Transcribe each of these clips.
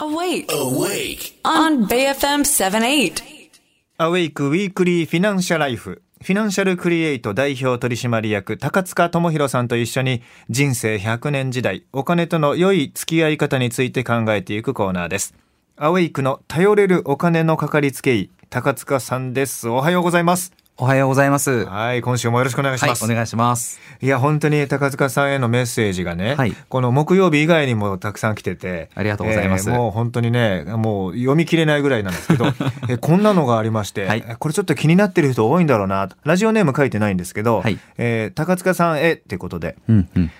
Awake. Awake. On BFM 78. AWAKE Weekly フィナンシャ Life。フィナンシャルクリエイト代表取締役高塚智博さんと一緒に人生100年時代お金との良い付き合い方について考えていくコーナーです。 AWAKE の頼れるお金のかかりつけ医高塚さんです。おはようございます。おはようございます。ははい、今週もよろしくお願いしい、ます。お願いします。いや、本当に高塚さんへのメッセージがね、はいこの木曜日以外にもたくさん来てて、ありがとうございますえーもう本当にね、もう読み切れないぐらいなんですけど、えーこんなのがありまして、はいこれちょっと気になってる人多いんだろうな、ラジオネーム書いてないんですけど、はいえー高塚さんへってことで、うんうん。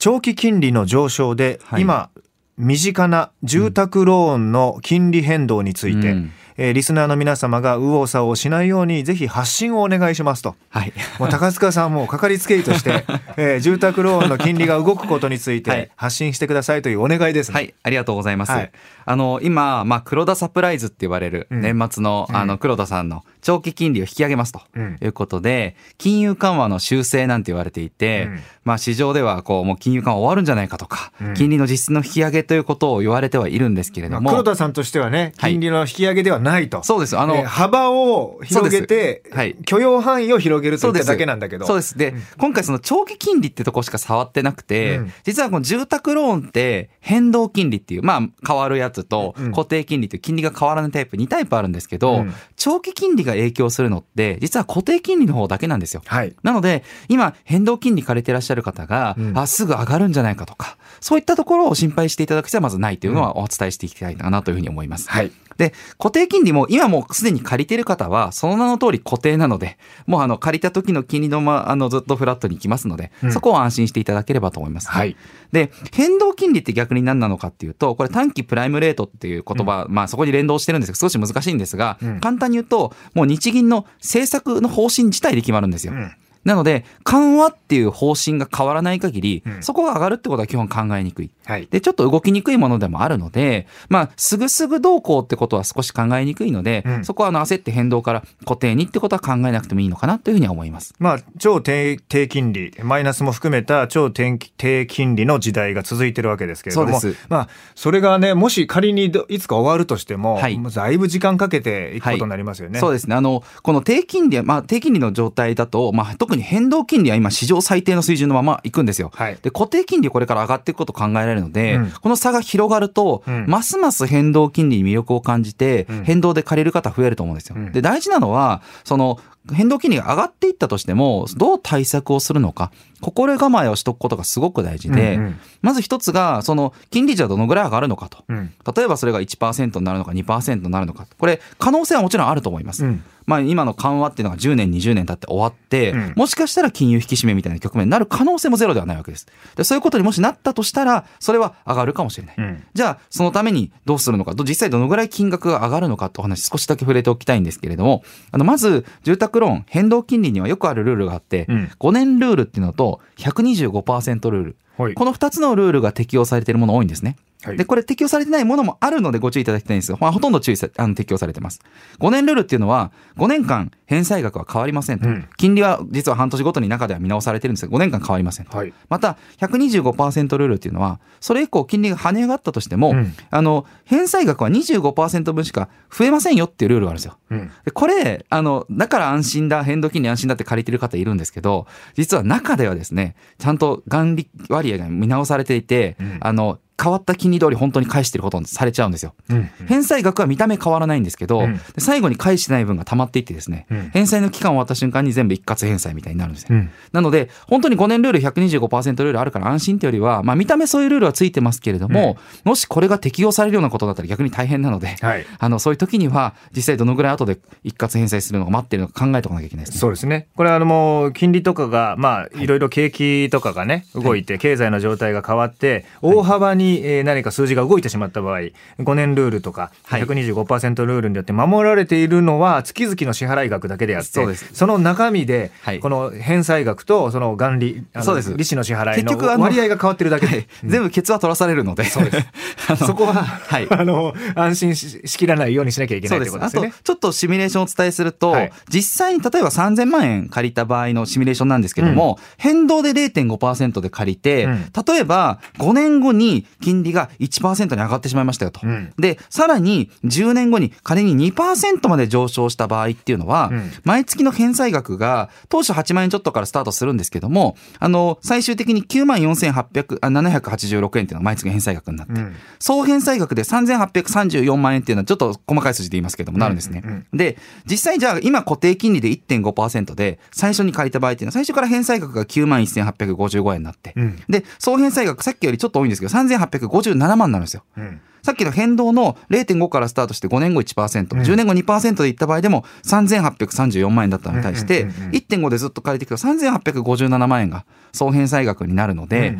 長期金利の上昇で、はい今、身近な住宅ローンの金利変動について、うんえーリスナーの皆様が右往左往しないようにぜひ発信をお願いしますと。はい。もう高塚さんもかかりつけ医として、えー住宅ローンの金利が動くことについはい。て発信してくださいというお願いです。ね。はい、ありがとうございます。はい。あの、今、まあ、黒田サプライズって言われるうん。年末の、あの、黒田さんの長期金利を引き上げますとうん。いうことで、金融緩和の修正なんて言われていて、うん。まあ、市場では、こう、もう金融緩和終わるんじゃないかとか、うん。金利の実質の引き上げということを言われてはいるんですけれども、まあ黒田さんとしてはね、はい。金利の引き上げではないと。そうです。あの、えー幅を広げてはい、許容範囲を広げるといっただけなんだけど。そうです。で、今回その長期金利ってとこしか触ってなくて、うん実はこの住宅ローンって変動金利っていう、まあ変わるやつとうん固定金利という金利が変わらないタイプ2タイプあるんですけど、うん長期金利が影響するのって実は固定金利の方だけなんですよ。はい。なので、今、変動金利借りてらっしゃる方が、うんあ、すぐ上がるんじゃないかとか、そういったところを心配していただく必要はまずないというのはお伝えしていきたいかなというふうに思います。はい。で、固定金利も今もうすでに借りてる方は、その名の通り固定なので、もうあの借りた時の金利のま、あのずっとフラットに行きますので、うん。そこを安心していただければと思います、はい。で、変動金利って逆に何なのかっていうと、これ短期プライムレートっていう言葉、まあそこに連動してるんですけど、少し難しいんですが、うん。簡単に言うと、もう日銀の政策の方針自体で決まるんですよ。うんなので、緩和っていう方針が変わらない限り、うんそこが上がるってことは基本考えにくい。はい。で、ちょっと動きにくいものでもあるので、まあ、すぐすぐどうこうってことは少し考えにくいので、うんそこはあの焦って変動から固定にってことは考えなくてもいいのかなというふうには思います。まあ、超低低金利、マイナスも含めた超低低金利の時代が続いてるわけですけれども、まあ、それがね、もし仮にどいつか終わるとしても、はいもうだいぶ時間かけていくことになりますよね。そうですね。あの、この低金利は、まあ、低金利の状態だと、まあ、特に変動金利は今史上最低の水準のままいくんですよ。はい。で、固定金利これから上がっていくこと考えられるので、うん。この差が広がると、うん。ますます変動金利に魅力を感じて、うん。変動で借りる方増えると思うんですよ。うん。で、大事なのは、その、変動金利が上がっていったとしても、どう対策をするのか、心構えをしとくことがすごく大事で、うんうんまず一つが、その、金利じゃどのぐらい上がるのかと。うん例えばそれが1%になるのか2%になるのか。これ、可能性はもちろんあると思います。うんまあ今の緩和っていうのが10年、20年経って終わって、うんもしかしたら金融引き締めみたいな局面になる可能性もゼロではないわけです。でそういうことにもしなったとしたら、それは上がるかもしれない。うんじゃあ、そのためにどうするのか、ど実際どのぐらい金額が上がるのかってお話少しだけ触れておきたいんですけれども、あの、まず、住宅ローン、変動金利にはよくあるルールがあって、うん5年ルールっていうのと125%ルール。はいこの2つのルールが適用されているもの多いんですね。はいで、これ適用されてないものもあるのでご注意いただきたいんですが、まあ、ほとんど注意さあの適用されてます。5年ルールっていうのは、5年間返済額は変わりませんと。うん金利は実は半年ごとに中では見直されてるんですが、5年間変わりませんと。はいまた、125%ルールっていうのは、それ以降金利が跳ね上がったとしても、うんあの、返済額は25%分しか増えませんよっていうルールがあるんですよ。うんでこれ、あの、だから安心だ、変動金利安心だって借りてる方いるんですけど、実は中ではですね、ちゃんと元利割合が見直されていて、うんあの、変わった金利通り本当に返してることにされちゃうんですよ。うん返済額は見た目変わらないんですけど、うんで最後に返してない分が溜まっていってですね、うん返済の期間を終わった瞬間に全部一括返済みたいになるんですよ。うんなので、本当に5年ルール125%ルールあるから安心ってよりは、まあ見た目そういうルールはついてますけれども、もしこれが適用されるようなことだったら逆に大変なので、はいあの、そういう時には実際どのぐらい後で一括返済するのが待ってるのか考えておかなきゃいけないですね。そうですね。これはあのもう金利とかが、まあいろいろ景気とかがね、動いて、経済の状態が変わって、大幅にえー何か数字が動いてしまった場合、5年ルールとかはい。125%ルールによって守られているのは月々の支払い額だけであって、そその中身ではい、この返済額とその元利、そうです。利子の支払い結局あのの割合が変わってるだけはい。で、全部ケツは取らされるので、そうで そこは、はい。あの、安心ししきらないようにしなきゃいけないというそうです。あとことです。よね。、ちょっとシミュレーションをお伝えすると、はい。実際に例えば3000万円借りた場合のシミュレーションなんですけども、変動で0.5%で借りて、うん。例えば5年後に金利が1%に上がってしまいましたよと。うん。で、さらに10年後に仮に2%まで上昇した場合っていうのは、うん。毎月の返済額が当初8万円ちょっとからスタートするんですけども、あの、最終的に9万4800、あ786円っていうのが毎月返済額になって、うん。総返済額で3834万円っていうのはちょっと細かい数字で言いますけどもなるんですね。うんうんで、実際じゃあ今固定金利で1.5%で最初に借りた場合っていうのは最初から返済額が9万1855円になって、うん。で、総返済額さっきよりちょっと多いんですけど1857万になるんですよ。うんさっきの変動の0.5からスタートして5年後1%、うん。10年後2%でいった場合でも3834万円だったのに対して、うんうんうん。うん1.5でずっと借りていくと3857万円が総返済額になるので、うん。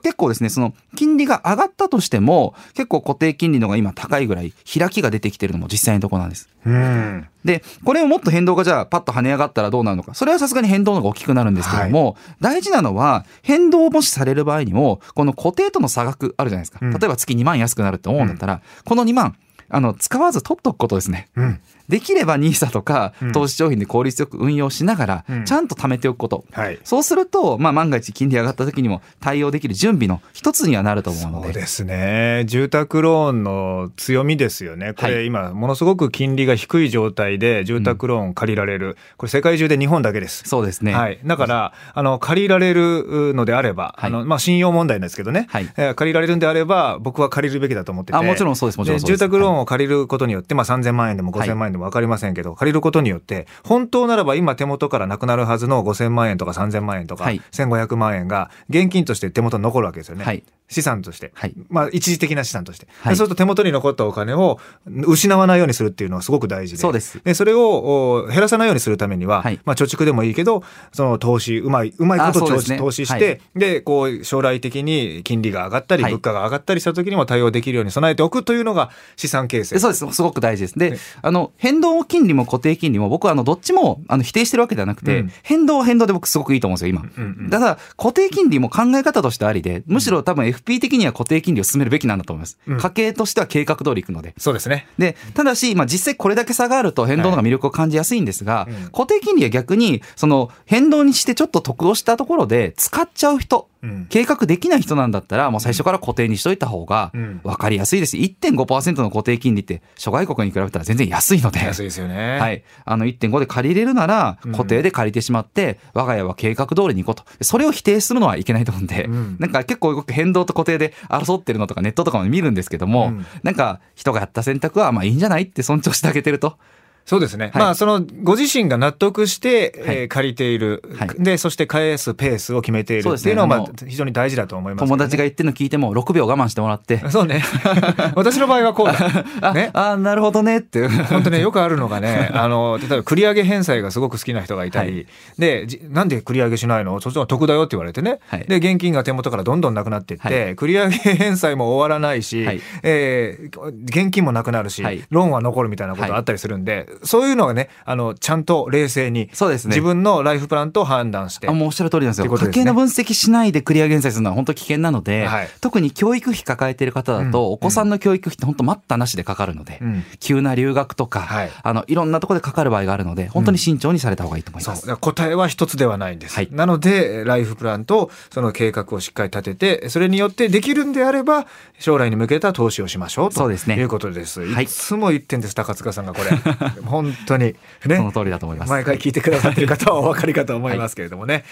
結構ですね、その金利が上がったとしても、結構固定金利の方が今高いぐらい開きが出てきてるのも実際のところなんです。うん。で、これをもっと変動がじゃあパッと跳ね上がったらどうなるのか。それはさすがに変動の方が大きくなるんですけども、大事なのは変動をもしされる場合にも、この固定との差額あるじゃないですか。うん。例えば月2万安くなるって思うんだったら、この2万、あの、使わず取っとくことですね。うんできれば NISA とかうん投資商品で効率よく運用しながらうん、ちゃんと貯めておくこと。はいそうすると、まあ万が一金利上がった時にも対応できる準備の一つにはなると思うので。そうですね。住宅ローンの強みですよね。こはれ今、ものすごく金利が低い状態で住宅ローン借りられる。これ世界中で日本だけです。そうですね。はい。だから、あの、借りられるのであれば、はいあの、まあ、信用問題なんですけどね。はいえー借りられるんであれば、僕は借りるべきだと思ってて。あもちろんそうですもちろんそうです住宅ローンを借りることによって、まあ、3000万円でも5000万円でも分かりませんけど、借りることによって、本当ならば今手元からなくなるはずの5000万円とか3000万円とか、はい。1500万円が現金として手元に残るわけですよね。はい。資産として。はい。まあ、一時的な資産として。はい。そうすると手元に残ったお金を失わないようにするっていうのはすごく大事で。そうです。で、それをお減らさないようにするためには、はい。まあ、貯蓄でもいいけど、その投資、うまい、うまいこと投資,、ね。投資して、はで、こう、将来的に金利が上がったり、はい。物価が上がったりした時にも対応できるように備えておくというのが資産形成。そうです。すごく大事です。でね、あの、変動金利も固定金利も僕はあの、どっちもあの否定してるわけではなくて、うん変動は変動で僕すごくいいと思うんですよ、今。うんうんただ、固定金利も考え方としてありで、むしろ多分 FP 的には固定金利を進めるべきなんだと思います。うん家計としては計画通りいくので。そうですね。で、ただし、まあ、実際これだけ差があると変動の方が魅力を感じやすいんですが、はいうん固定金利は逆に、その変動にしてちょっと得をしたところで使っちゃう人、うん計画できない人なんだったら、もう最初から固定にしといた方がうん分かりやすいです。1.5%の固定金利って諸外国に比べたら全然安いので。安いですよね。はい。あの1.5で借りれるならうん固定で借りてしまって、我が家は計画通りに行こうと。それを否定するのはいけないと思うんで、うんなんか結構僕変動と固定で争ってるのとかネットとかも見るんですけども、うんなんか人がやった選択はまあいいんじゃないって尊重してあげてると。そうですね。はい。まあ、その、ご自身が納得して、えーはい借りている、はい。で、そして返すペースを決めているっていうのは、まあ非常に大事だと思いますね、友達が言ってるの聞いても6秒我慢してもらって、そうね。私の場合はこうだ。あ、ね。あなるほどね。って。本当ね、よくあるのがね、あの、例えば繰り上げ返済がすごく好きな人がいたり、はい。で、じなんで繰り上げしないの？そっちの得だよって言われてね。はい。で、現金が手元からどんどんなくなっていって、はい。繰り上げ返済も終わらないし、はい。えー現金もなくなるし、はい。ローンは残るみたいなことがあったりするんで、そういうのがね、あの、ちゃんと冷静に、そうですね自分のライフプランと判断してあ、もうおっしゃる通りなんですよ。すね家計の分析しないでクリア減済するのは本当危険なので、はい特に教育費抱えている方だと、うんお子さんの教育費って本当待ったなしでかかるので、うん急な留学とか、はいあの、いろんなところでかかる場合があるので、本当に慎重にされた方がいいと思い。ます。だから答えは一つではないんです。はいなので、ライフプランとその計画をしっかり立てて、それによってできるんであれば、将来に向けた投資をしましょうとそうですねいうことです。はいいつも言ってんです、高塚さんがこれ。本当に。ね。その通りだと思います。毎回聞いてくださってる方はお分かりかと思いますけれどもね。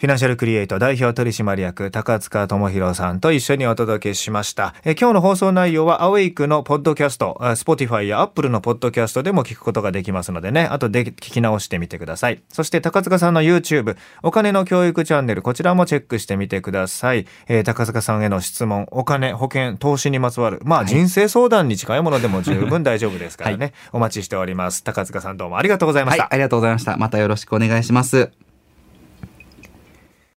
フィナンシャルクリエイト代表取締役高塚智博さんと一緒にお届けしました。え今日の放送内容はアウェイクのポッドキャスト、あ Spotify や Apple のポッドキャストでも聞くことができますのでね、後で聞き直してみてください。そして高塚さんの YouTube、お金の教育チャンネル、こちらもチェックしてみてください。えー高塚さんへの質問、お金、保険、投資にまつわる、まあ、人生相談に近いものでも十分大丈夫ですからね、お待ちしております。高塚さんどうもありがとうございました。はい、ありがとうございました。またよろしくお願いします。